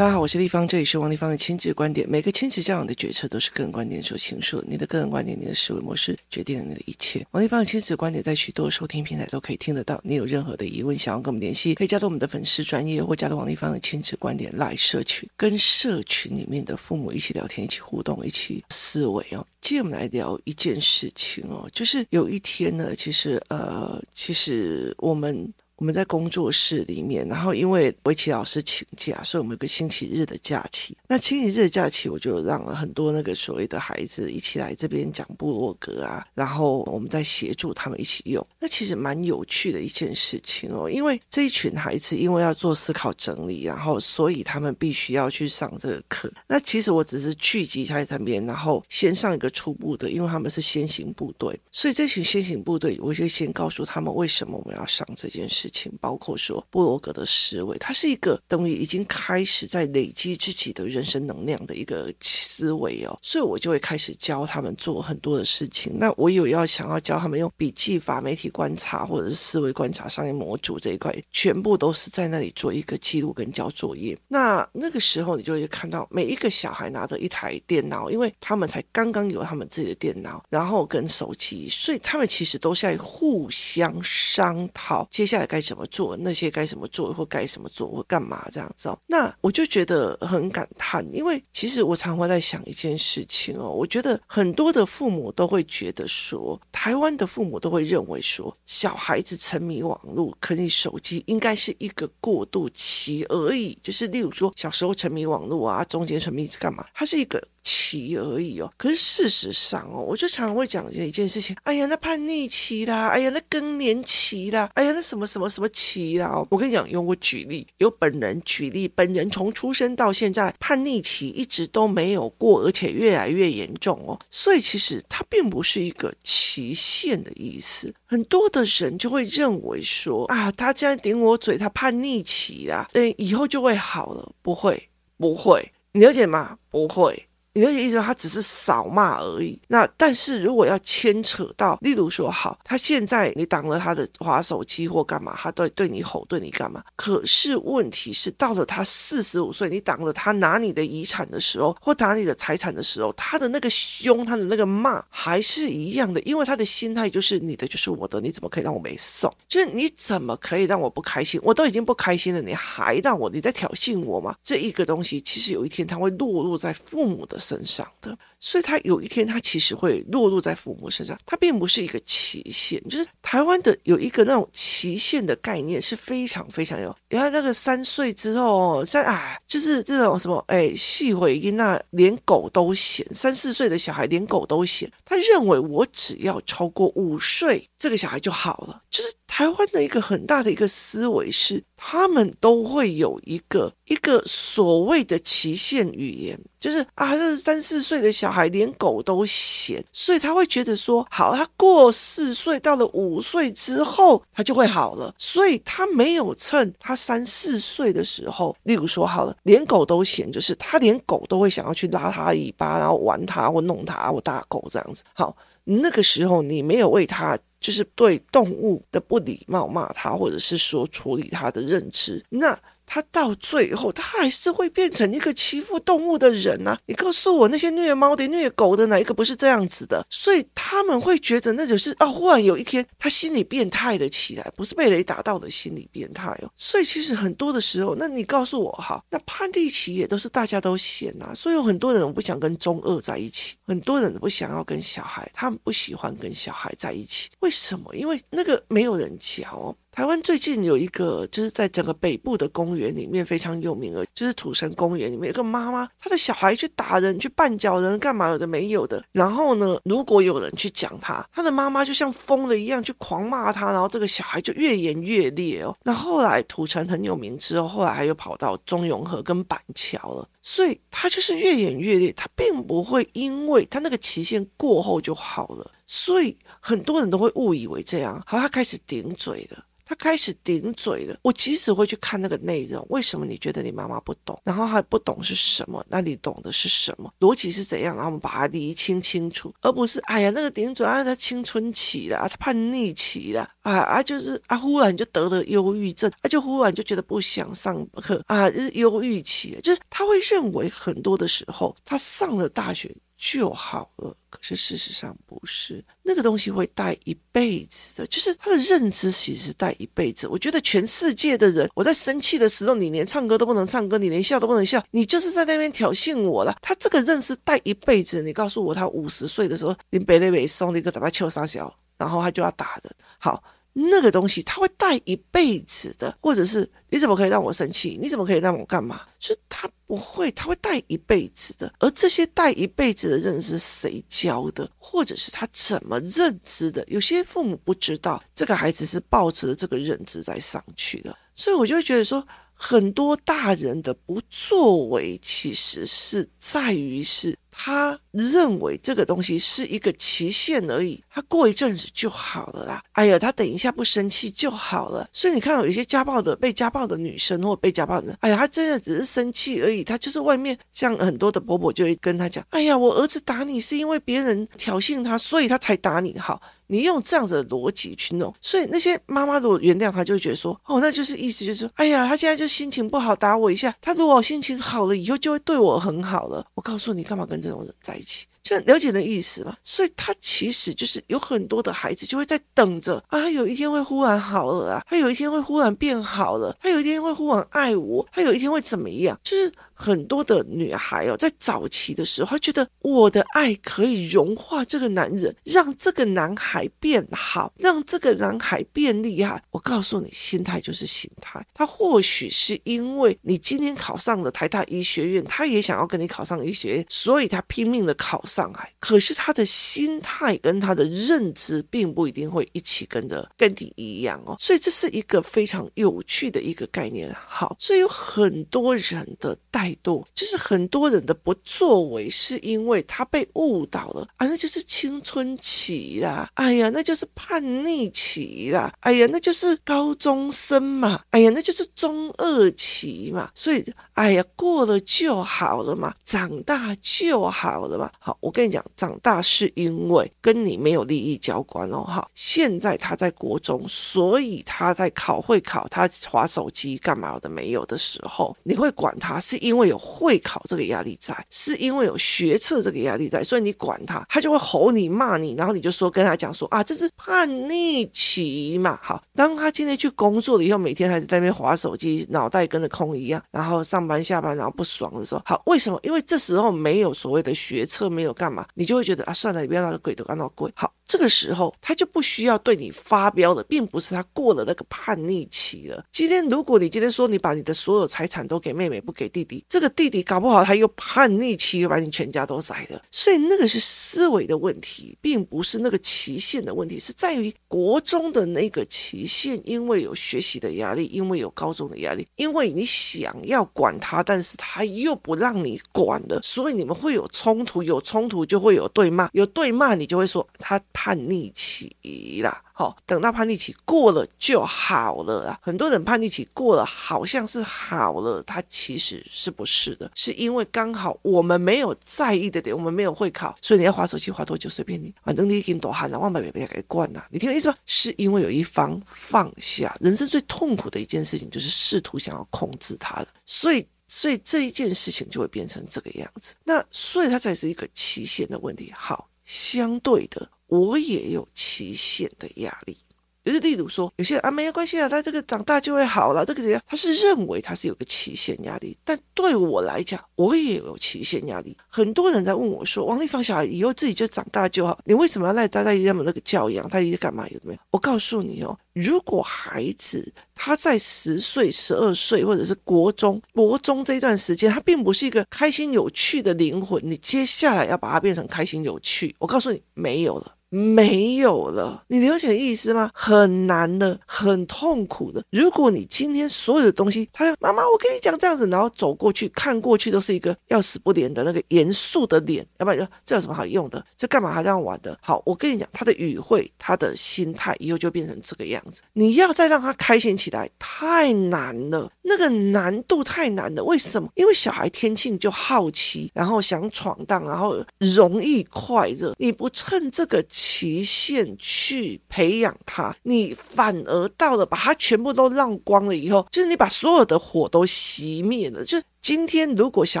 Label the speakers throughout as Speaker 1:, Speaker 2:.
Speaker 1: 大家好，我是丽芳，这里是王立芳的亲子观点。每个亲子教养的决策都是个人观点所形塑，你的个人观点、你的思维模式决定了你的一切。王立芳的亲子观点在许多收听平台都可以听得到。你有任何的疑问，想要跟我们联系，可以加入我们的粉丝专业，或加入王立芳的亲子观点来社群，跟社群里面的父母一起聊天、一起互动、一起思维哦。今天我们来聊一件事情哦，就是有一天呢，其实呃，其实我们。我们在工作室里面，然后因为围棋老师请假，所以我们有个星期日的假期。那星期日的假期，我就让了很多那个所谓的孩子一起来这边讲部落格啊，然后我们再协助他们一起用。那其实蛮有趣的一件事情哦，因为这一群孩子因为要做思考整理，然后所以他们必须要去上这个课。那其实我只是聚集在这边，然后先上一个初步的，因为他们是先行部队，所以这群先行部队，我就先告诉他们为什么我们要上这件事。情包括说布罗格的思维，它是一个等于已经开始在累积自己的人生能量的一个思维哦，所以我就会开始教他们做很多的事情。那我有要想要教他们用笔记法、媒体观察或者是思维观察商业模组这一块，全部都是在那里做一个记录跟交作业。那那个时候你就会看到每一个小孩拿着一台电脑，因为他们才刚刚有他们自己的电脑，然后跟手机，所以他们其实都是在互相商讨接下来该。怎么做？那些该怎么做，或该怎么做，或干嘛这样子？那我就觉得很感叹，因为其实我常会在想一件事情哦。我觉得很多的父母都会觉得说，台湾的父母都会认为说，小孩子沉迷网络、沉迷手机，应该是一个过渡期而已。就是例如说，小时候沉迷网络啊，中间沉迷是干嘛？它是一个。期而已哦，可是事实上哦，我就常常会讲一件事情，哎呀，那叛逆期啦，哎呀，那更年期啦，哎呀，那什么什么什么期啦，我跟你讲，用我举例，由本人举例，本人从出生到现在，叛逆期一直都没有过，而且越来越严重哦，所以其实它并不是一个期限的意思，很多的人就会认为说啊，他这样顶我嘴，他叛逆期啦，嗯，以后就会好了，不会，不会，你了解吗？不会。你的意思他只是扫骂而已。那但是如果要牵扯到，例如说，好，他现在你挡了他的滑手机或干嘛，他对对你吼，对你干嘛？可是问题是，到了他四十五岁，你挡了他拿你的遗产的时候，或拿你的财产的时候，他的那个凶，他的那个骂还是一样的，因为他的心态就是你的就是我的，你怎么可以让我没送？就是你怎么可以让我不开心？我都已经不开心了，你还让我你在挑衅我吗？这一个东西，其实有一天他会落入在父母的身上的，所以他有一天他其实会落入在父母身上，他并不是一个期限，就是台湾的有一个那种期限的概念是非常非常有。你看那个三岁之后，三啊，就是这种什么，哎，细回音那连狗都嫌，三四岁的小孩连狗都嫌，他认为我只要超过五岁，这个小孩就好了，就是。台湾的一个很大的一个思维是，他们都会有一个一个所谓的期限语言，就是啊，这三四岁的小孩连狗都嫌，所以他会觉得说，好，他过四岁到了五岁之后，他就会好了，所以他没有趁他三四岁的时候，例如说好了，连狗都嫌，就是他连狗都会想要去拉他尾巴，然后玩他或弄他或打狗这样子，好，那个时候你没有为他。就是对动物的不礼貌骂他，或者是说处理他的认知，那。他到最后，他还是会变成一个欺负动物的人啊！你告诉我，那些虐猫的、虐狗的，哪一个不是这样子的？所以他们会觉得，那就是啊，忽然有一天，他心理变态了起来，不是被雷打到的心理变态哦。所以其实很多的时候，那你告诉我哈，那叛逆期也都是大家都嫌啊，所以有很多人不想跟中二在一起，很多人不想要跟小孩，他们不喜欢跟小孩在一起，为什么？因为那个没有人教。台湾最近有一个，就是在整个北部的公园里面非常有名的，就是土城公园里面有个妈妈，她的小孩去打人、去绊脚人，干嘛有的没有的。然后呢，如果有人去讲他，他的妈妈就像疯了一样去狂骂他，然后这个小孩就越演越烈哦。那后来土城很有名之后，后来还又跑到中永和跟板桥了，所以他就是越演越烈，他并不会因为他那个期限过后就好了，所以很多人都会误以为这样，好，他开始顶嘴了。他开始顶嘴了。我即使会去看那个内容，为什么你觉得你妈妈不懂？然后还不懂是什么？那你懂的是什么？逻辑是怎样？然后我们把它理清清楚，而不是哎呀那个顶嘴啊，他青春期了，他叛逆期了啊啊，就是啊，忽然就得了忧郁症，啊，就忽然就觉得不想上课啊，就是忧郁期，就是他会认为很多的时候，他上了大学。就好了，可是事实上不是，那个东西会带一辈子的，就是他的认知其实是带一辈子。我觉得全世界的人，我在生气的时候，你连唱歌都不能唱歌，你连笑都不能笑，你就是在那边挑衅我了。他这个认识带一辈子。你告诉我，他五十岁的时候，你北雷北送了一个打把秋杀小，然后他就要打人。好。那个东西他会带一辈子的，或者是你怎么可以让我生气？你怎么可以让我干嘛？就他不会，他会带一辈子的。而这些带一辈子的认知谁教的，或者是他怎么认知的？有些父母不知道，这个孩子是抱着这个认知在上去的，所以我就会觉得说。很多大人的不作为，其实是在于是他认为这个东西是一个期限而已，他过一阵子就好了啦。哎呀，他等一下不生气就好了。所以你看，有一些家暴的、被家暴的女生或被家暴的人，哎呀，他真的只是生气而已，他就是外面像很多的婆婆就会跟他讲，哎呀，我儿子打你是因为别人挑衅他，所以他才打你。好。你用这样子的逻辑去弄，所以那些妈妈如果原谅他，就会觉得说，哦，那就是意思就是说，哎呀，他现在就心情不好，打我一下。他如果心情好了，以后就会对我很好了。我告诉你，干嘛跟这种人在一起？就了解的意思嘛。所以他其实就是有很多的孩子就会在等着啊，他有一天会忽然好了啊，他有一天会忽然变好了，他有一天会忽然爱我，他有一天会怎么样？就是。很多的女孩哦，在早期的时候，她觉得我的爱可以融化这个男人，让这个男孩变好，让这个男孩变厉害。我告诉你，心态就是心态。他或许是因为你今天考上了台大医学院，他也想要跟你考上医学院，所以他拼命的考上来。可是他的心态跟他的认知，并不一定会一起跟着跟你一样哦。所以这是一个非常有趣的一个概念。好，所以有很多人的代就是很多人的不作为，是因为他被误导了啊，那就是青春期啦，哎呀，那就是叛逆期啦，哎呀，那就是高中生嘛，哎呀，那就是中二期嘛，所以，哎呀，过了就好了嘛，长大就好了嘛。好，我跟你讲，长大是因为跟你没有利益交关哦。好，现在他在国中，所以他在考会考，他划手机干嘛的没有的时候，你会管他，是因为。会有会考这个压力在，是因为有学测这个压力在，所以你管他，他就会吼你骂你，然后你就说跟他讲说啊，这是叛逆期嘛。好，当他今天去工作了以后，每天还是在那边划手机，脑袋跟着空一样，然后上班下班，然后不爽的时候，好，为什么？因为这时候没有所谓的学测，没有干嘛，你就会觉得啊，算了，你不要让他鬼都干到鬼。好。这个时候，他就不需要对你发飙了，并不是他过了那个叛逆期了。今天，如果你今天说你把你的所有财产都给妹妹，不给弟弟，这个弟弟搞不好他又叛逆期，又把你全家都宰了。所以那个是思维的问题，并不是那个期限的问题，是在于国中的那个期限，因为有学习的压力，因为有高中的压力，因为你想要管他，但是他又不让你管了，所以你们会有冲突，有冲突就会有对骂，有对骂你就会说他。叛逆期啦，好，等到叛逆期过了就好了啊。很多人叛逆期过了，好像是好了，他其实是不是的，是因为刚好我们没有在意的点，我们没有会考，所以你要划手机划多久随便你，反正你已经多汗了，万百别别给惯了。你听我意思吧？是因为有一方放下，人生最痛苦的一件事情就是试图想要控制他的，所以所以这一件事情就会变成这个样子。那所以它才是一个期限的问题。好，相对的。我也有期限的压力，就是例如说，有些人啊，没有关系啊，他这个长大就会好了，这个怎样？他是认为他是有个期限压力，但对我来讲，我也有期限压力。很多人在问我说：“王丽芳，小孩以后自己就长大就好，你为什么要赖大家这么那个教养？他一直干嘛？有没有？”我告诉你哦，如果孩子他在十岁、十二岁或者是国中、国中这一段时间，他并不是一个开心有趣的灵魂，你接下来要把它变成开心有趣，我告诉你，没有了。没有了。你了解意思吗？很难的，很痛苦的。如果你今天所有的东西，他说妈妈，我跟你讲这样子，然后走过去看过去都是一个要死不连的那个严肃的脸，要不然这有什么好用的？这干嘛还这样玩的？好，我跟你讲，他的语汇，他的心态，以后就变成这个样子。你要再让他开心起来，太难了，那个难度太难了。为什么？因为小孩天性就好奇，然后想闯荡，然后容易快乐。你不趁这个期限去培养他，你反而到了把他全部都让光了以后，就是你把所有的火都熄灭了。就今天，如果小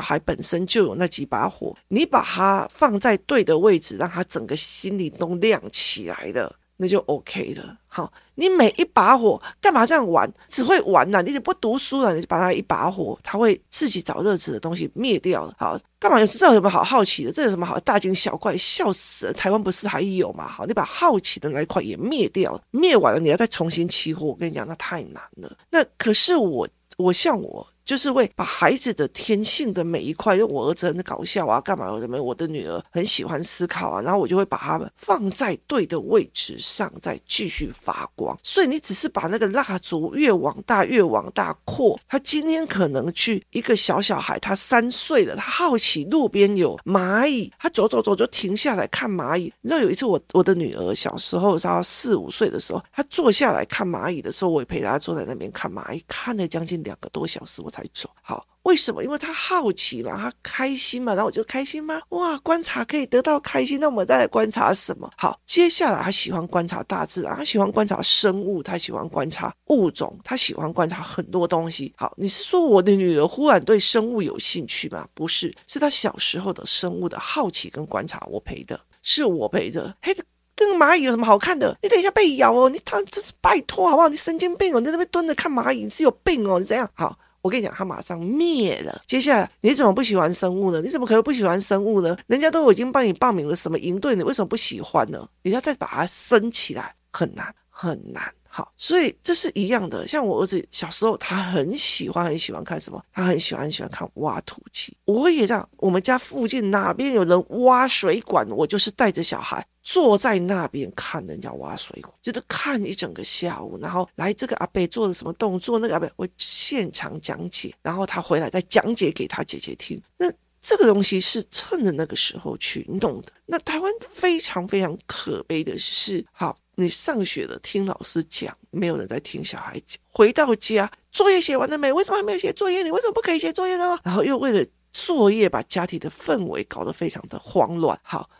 Speaker 1: 孩本身就有那几把火，你把它放在对的位置，让他整个心里都亮起来了。那就 OK 了。好，你每一把火干嘛这样玩？只会玩呐、你就不读书了，你就把它一把火，它会自己找热子的东西灭掉了。好，干嘛？这有什么好好奇的？这有什么好大惊小怪？笑死了！台湾不是还有吗？好，你把好奇的那一块也灭掉了，灭完了你要再重新起火，我跟你讲，那太难了。那可是我，我像我。就是会把孩子的天性的每一块，因为我儿子很搞笑啊，干嘛什么？我的女儿很喜欢思考啊，然后我就会把他们放在对的位置上，再继续发光。所以你只是把那个蜡烛越往大越往大扩。他今天可能去一个小小孩，他三岁了，他好奇路边有蚂蚁，他走走走就停下来看蚂蚁。你知道有一次我我的女儿小时候，她四五岁的时候，她坐下来看蚂蚁的时候，我也陪她坐在那边看蚂蚁，看了将近两个多小时，我才才。走好，为什么？因为他好奇嘛，他开心嘛，然后我就开心吗？哇，观察可以得到开心，那我们再来观察什么？好，接下来他喜欢观察大自然，他喜欢观察生物，他喜欢观察物种，他喜欢观察很多东西。好，你是说我的女儿忽然对生物有兴趣吗？不是，是她小时候的生物的好奇跟观察，我陪的，是我陪着。嘿，那个蚂蚁有什么好看的？你等一下被咬哦，你他这是拜托好不好？你神经病哦，你在那边蹲着看蚂蚁，你是有病哦，你怎样？好。我跟你讲，他马上灭了。接下来，你怎么不喜欢生物呢？你怎么可能不喜欢生物呢？人家都已经帮你报名了什么营队，你为什么不喜欢呢？你要再把它升起来，很难，很难。好，所以这是一样的。像我儿子小时候，他很喜欢，很喜欢看什么？他很喜欢，很喜欢看挖土机。我也这样。我们家附近哪边有人挖水管，我就是带着小孩。坐在那边看人家挖水管，就是看一整个下午，然后来这个阿伯做了什么动作，那个阿伯会现场讲解，然后他回来再讲解给他姐姐听。那这个东西是趁着那个时候去弄的。那台湾非常非常可悲的是，好，你上学了，听老师讲，没有人在听小孩讲。回到家，作业写完了没？为什么还没有写作业？你为什么不可以写作业呢？然后又为了作业，把家庭的氛围搞得非常的慌乱。好。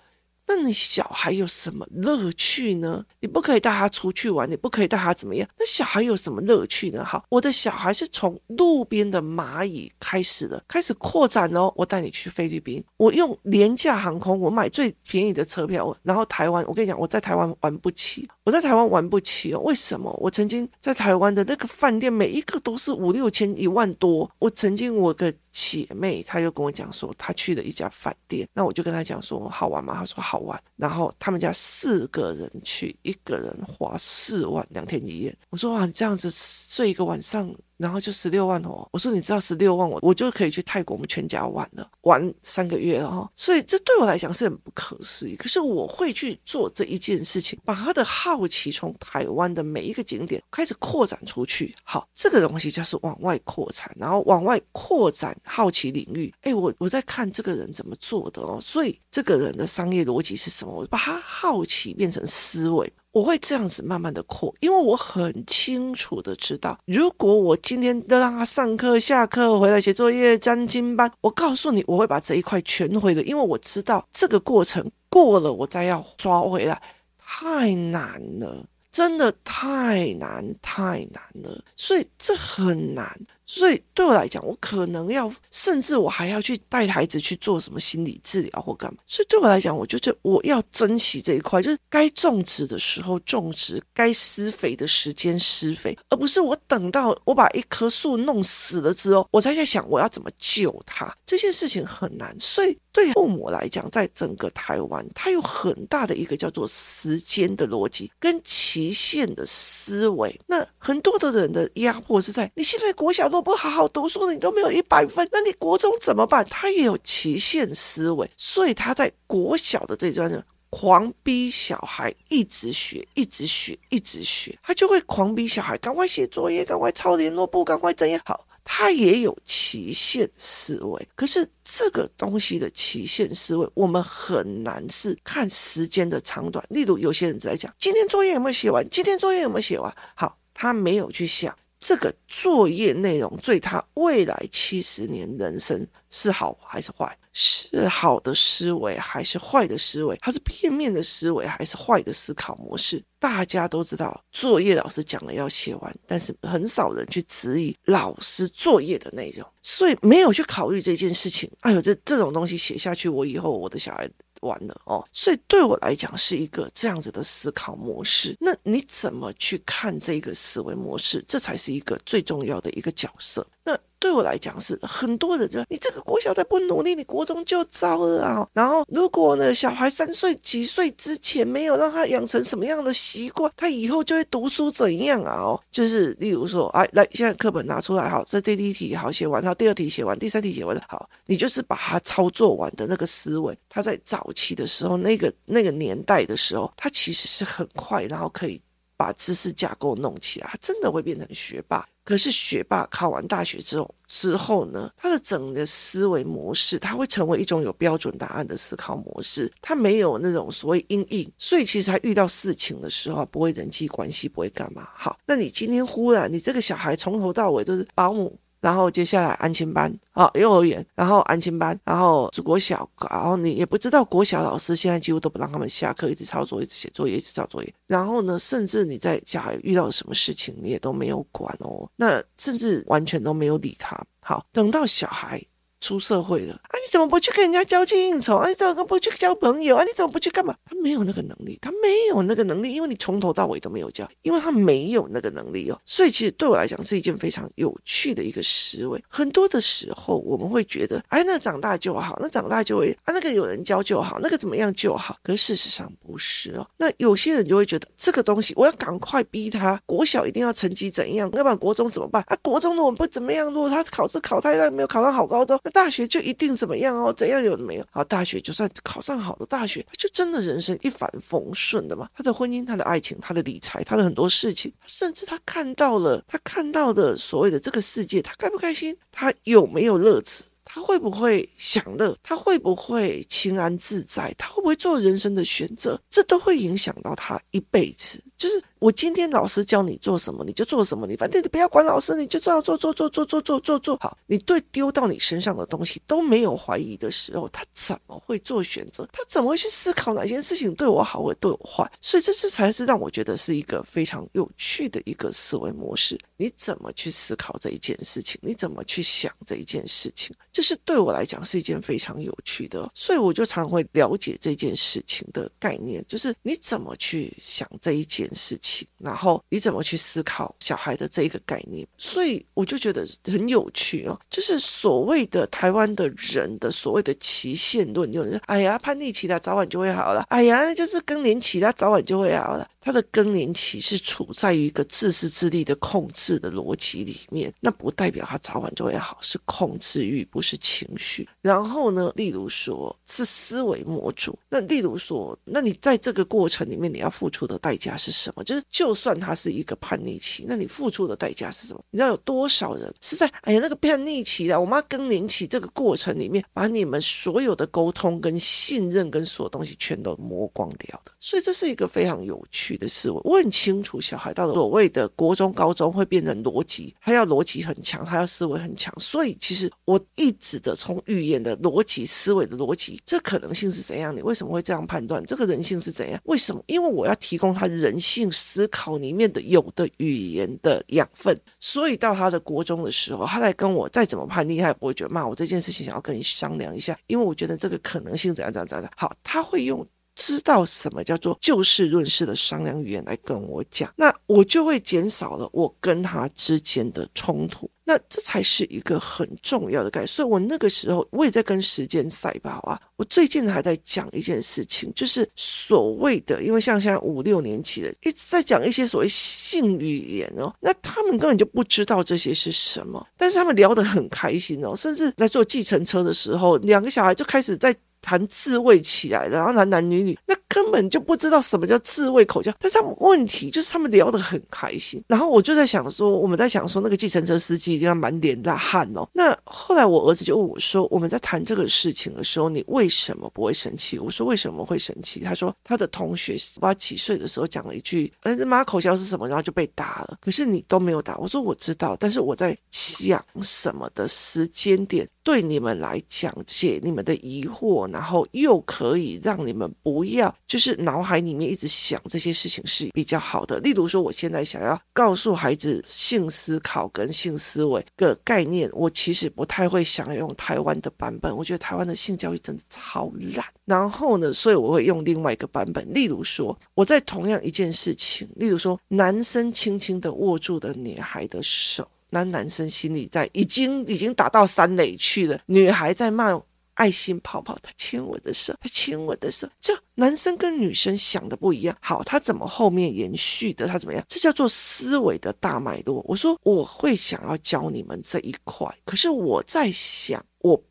Speaker 1: 那你小孩有什么乐趣呢？你不可以带他出去玩，你不可以带他怎么样？那小孩有什么乐趣呢？好，我的小孩是从路边的蚂蚁开始的，开始扩展哦。我带你去菲律宾，我用廉价航空，我买最便宜的车票，然后台湾，我跟你讲，我在台湾玩不起，我在台湾玩不起哦。为什么？我曾经在台湾的那个饭店，每一个都是五六千、一万多。我曾经我个。姐妹，她就跟我讲说，她去了一家饭店，那我就跟她讲说，好玩吗？她说好玩。然后他们家四个人去，一个人花四万，两天一夜。我说哇，你这样子睡一个晚上。然后就十六万哦，我说你知道十六万我我就可以去泰国，我们全家玩了，玩三个月了哈，所以这对我来讲是很不可思议。可是我会去做这一件事情，把他的好奇从台湾的每一个景点开始扩展出去。好，这个东西就是往外扩展，然后往外扩展好奇领域。哎，我我在看这个人怎么做的哦，所以这个人的商业逻辑是什么？我把他好奇变成思维。我会这样子慢慢的扩，因为我很清楚的知道，如果我今天都让他上课、下课回来写作业、专精班，我告诉你，我会把这一块全毁了，因为我知道这个过程过了，我再要抓回来太难了，真的太难太难了，所以这很难。所以对我来讲，我可能要，甚至我还要去带孩子去做什么心理治疗或干嘛。所以对我来讲，我就觉得我要珍惜这一块，就是该种植的时候种植，该施肥的时间施肥，而不是我等到我把一棵树弄死了之后，我才在想我要怎么救它。这件事情很难。所以对父母来讲，在整个台湾，它有很大的一个叫做时间的逻辑跟期限的思维。那很多的人的压迫是在你现在国小都。不好好读书，你都没有一百分，那你国中怎么办？他也有期限思维，所以他在国小的这段呢狂逼小孩一直学，一直学，一直学，他就会狂逼小孩赶快写作业，赶快抄联络簿，赶快怎样好。他也有期限思维，可是这个东西的期限思维，我们很难是看时间的长短。例如，有些人在讲今天作业有没有写完，今天作业有没有写完，好，他没有去想这个作业内容对他未来七十年人生是好还是坏。是好的思维还是坏的思维？它是片面的思维还是坏的思考模式？大家都知道，作业老师讲了要写完，但是很少人去质疑老师作业的内容，所以没有去考虑这件事情。哎呦，这这种东西写下去，我以后我的小孩完了哦。所以对我来讲是一个这样子的思考模式。那你怎么去看这个思维模式？这才是一个最重要的一个角色。那。对我来讲是很多人就你这个国小再不努力，你国中就糟了啊。然后如果呢，小孩三岁几岁之前没有让他养成什么样的习惯，他以后就会读书怎样啊？哦，就是例如说，哎，来，现在课本拿出来，好，这第一题好写完，然后第二题写完，第三题写完，好，你就是把它操作完的那个思维，他在早期的时候，那个那个年代的时候，他其实是很快，然后可以把知识架构弄起来，他真的会变成学霸。可是学霸考完大学之后之后呢，他的整个思维模式，他会成为一种有标准答案的思考模式，他没有那种所谓阴影，所以其实他遇到事情的时候不会人际关系，不会干嘛。好，那你今天忽然你这个小孩从头到尾都是保姆。然后接下来安亲班啊，幼儿园，然后安亲班，然后是国小，然后你也不知道国小老师现在几乎都不让他们下课，一直抄作业，一直写作业，一直抄作业。然后呢，甚至你在家遇到什么事情，你也都没有管哦，那甚至完全都没有理他。好，等到小孩。出社会了啊！你怎么不去跟人家交际应酬啊？你怎么不去交朋友啊？你怎么不去干嘛？他没有那个能力，他没有那个能力，因为你从头到尾都没有教，因为他没有那个能力哦。所以其实对我来讲是一件非常有趣的一个思维。很多的时候我们会觉得，哎，那长大就好，那长大就会啊，那个有人教就好，那个怎么样就好。可事实上不是哦。那有些人就会觉得这个东西我要赶快逼他，国小一定要成绩怎样，要不然国中怎么办啊？国中如果不怎么样，如果他考试考太烂，没有考上好高中。大学就一定怎么样哦？怎样有的没有？好，大学就算考上好的大学，他就真的人生一帆风顺的嘛？他的婚姻、他的爱情、他的理财、他的很多事情，甚至他看到了，他看到的所谓的这个世界，他开不开心？他有没有乐子？他会不会享乐？他会不会清安自在？他会不会做人生的选择？这都会影响到他一辈子。就是。我今天老师教你做什么，你就做什么。你反正你不要管老师，你就这样做做做做做做做做好。你对丢到你身上的东西都没有怀疑的时候，他怎么会做选择？他怎么会去思考哪件事情对我好，或对我坏？所以这这才是让我觉得是一个非常有趣的一个思维模式。你怎么去思考这一件事情？你怎么去想这一件事情？这是对我来讲是一件非常有趣的。所以我就常会了解这件事情的概念，就是你怎么去想这一件事情。然后你怎么去思考小孩的这一个概念？所以我就觉得很有趣哦，就是所谓的台湾的人的所谓的期限论，有人说：“哎呀，叛逆期了，早晚就会好了。”哎呀，就是更年期了，早晚就会好了。他的更年期是处在于一个自私自利的控制的逻辑里面，那不代表他早晚就会好，是控制欲，不是情绪。然后呢，例如说是思维模组，那例如说，那你在这个过程里面你要付出的代价是什么？就是就算他是一个叛逆期，那你付出的代价是什么？你知道有多少人是在哎呀那个叛逆期啊，我妈更年期这个过程里面，把你们所有的沟通跟信任跟所有东西全都磨光掉的。所以这是一个非常有趣的思维，我很清楚，小孩到了所谓的国中、高中会变成逻辑，他要逻辑很强，他要思维很强。所以，其实我一直的从语言的逻辑、思维的逻辑，这可能性是怎样？你为什么会这样判断？这个人性是怎样？为什么？因为我要提供他人性思考里面的有的语言的养分。所以到他的国中的时候，他来跟我再怎么叛逆，他也不会觉得骂我这件事情，想要跟你商量一下，因为我觉得这个可能性怎样怎样怎样。好，他会用。知道什么叫做就事论事的商量语言来跟我讲，那我就会减少了我跟他之间的冲突。那这才是一个很重要的概念。所以我那个时候我也在跟时间赛跑啊。我最近还在讲一件事情，就是所谓的，因为像现在五六年级的一直在讲一些所谓性语言哦，那他们根本就不知道这些是什么，但是他们聊得很开心哦，甚至在坐计程车的时候，两个小孩就开始在。谈自慰起来了，然后男男女女，那根本就不知道什么叫自卫口交。但是他们问题就是他们聊得很开心。然后我就在想说，我们在想说那个计程车司机已经要满脸大汗哦。那后来我儿子就问我说，我们在谈这个事情的时候，你为什么不会生气？我说为什么会生气？他说他的同学不知道几岁的时候讲了一句，呃，妈口交是什么？然后就被打了。可是你都没有打。我说我知道，但是我在想什么的时间点。对你们来讲，解你们的疑惑，然后又可以让你们不要就是脑海里面一直想这些事情是比较好的。例如说，我现在想要告诉孩子性思考跟性思维的概念，我其实不太会想要用台湾的版本，我觉得台湾的性教育真的超烂。然后呢，所以我会用另外一个版本。例如说，我在同样一件事情，例如说，男生轻轻的握住的女孩的手。那男生心里在已经已经打到三垒去了，女孩在骂爱心泡泡，他牵我的手，他牵我的手，这男生跟女生想的不一样。好，他怎么后面延续的？他怎么样？这叫做思维的大脉络。我说我会想要教你们这一块，可是我在想。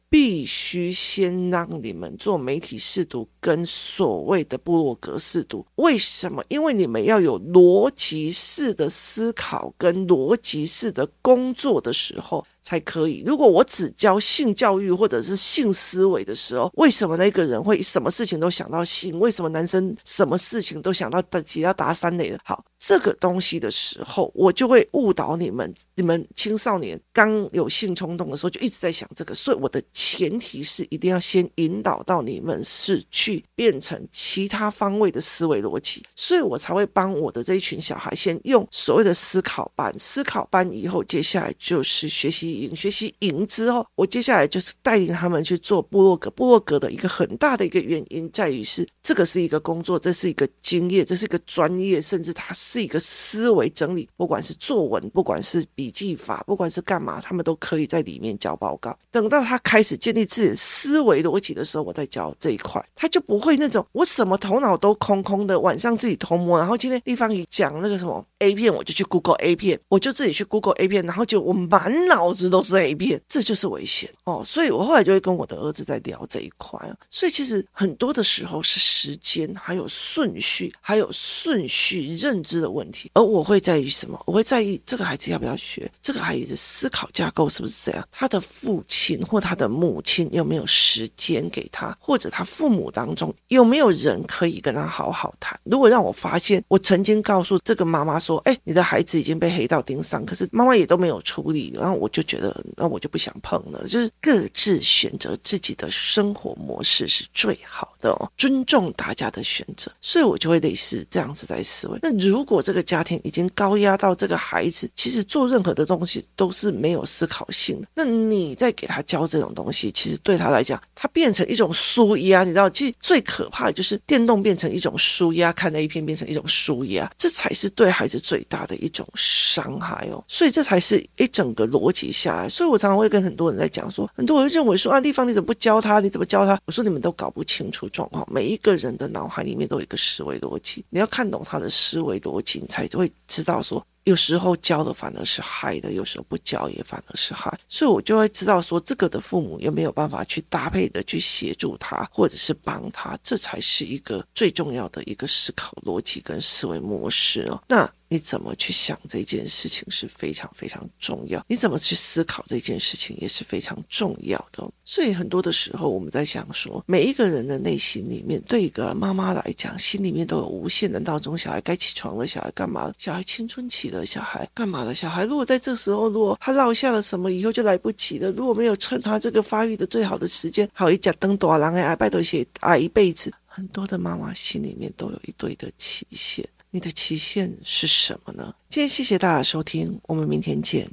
Speaker 1: 必须先让你们做媒体试读跟所谓的部落格试读，为什么？因为你们要有逻辑式的思考跟逻辑式的工作的时候。才可以。如果我只教性教育或者是性思维的时候，为什么那个人会什么事情都想到性？为什么男生什么事情都想到只要打三类的？好，这个东西的时候，我就会误导你们。你们青少年刚有性冲动的时候，就一直在想这个。所以我的前提是一定要先引导到你们是去变成其他方位的思维逻辑，所以我才会帮我的这一群小孩先用所谓的思考班。思考班以后，接下来就是学习。学习营之后，我接下来就是带领他们去做部落格。部落格的一个很大的一个原因在于是，这个是一个工作，这是一个经验，这是一个专业，甚至它是一个思维整理。不管是作文，不管是笔记法，不管是干嘛，他们都可以在里面交报告。等到他开始建立自己的思维逻辑的时候，我再教这一块，他就不会那种我什么头脑都空空的，晚上自己偷摸。然后今天地方一讲那个什么 A 片，我就去 Google A 片，我就自己去 Google A 片，然后就我满脑子。都是 A 片，这就是危险哦。所以我后来就会跟我的儿子在聊这一块啊。所以其实很多的时候是时间，还有顺序，还有顺序认知的问题。而我会在意什么？我会在意这个孩子要不要学，这个孩子思考架构是不是这样？他的父亲或他的母亲有没有时间给他，或者他父母当中有没有人可以跟他好好谈？如果让我发现，我曾经告诉这个妈妈说：“哎，你的孩子已经被黑道盯上，可是妈妈也都没有处理。”然后我就觉得。那我就不想碰了，就是各自选择自己的生活模式是最好的哦，尊重大家的选择，所以我就会类似这样子在思维。那如果这个家庭已经高压到这个孩子，其实做任何的东西都是没有思考性的，那你再给他教这种东西，其实对他来讲，他变成一种纾压，你知道，其实最可怕的就是电动变成一种纾压，看那一片变成一种纾压，这才是对孩子最大的一种伤害哦。所以这才是一整个逻辑下来。所以我常常会跟很多人在讲说，很多人认为说啊，地方你怎么不教他？你怎么教他？我说你们都搞不清楚状况。每一个人的脑海里面都有一个思维逻辑，你要看懂他的思维逻辑，你才会知道说。有时候教的反而是害的，有时候不教也反而是害，所以我就会知道说，这个的父母有没有办法去搭配的去协助他，或者是帮他，这才是一个最重要的一个思考逻辑跟思维模式哦。那你怎么去想这件事情是非常非常重要，你怎么去思考这件事情也是非常重要的。所以很多的时候我们在想说，每一个人的内心里面，对一个妈妈来讲，心里面都有无限的闹钟，小孩该起床了，小孩干嘛？小孩青春期了。小孩干嘛了？小孩如果在这时候，如果他落下了什么，以后就来不及了。如果没有趁他这个发育的最好的时间，好一脚蹬多狼哎，拜托些啊一辈子。很多的妈妈心里面都有一堆的期限，你的期限是什么呢？今天谢谢大家收听，我们明天见。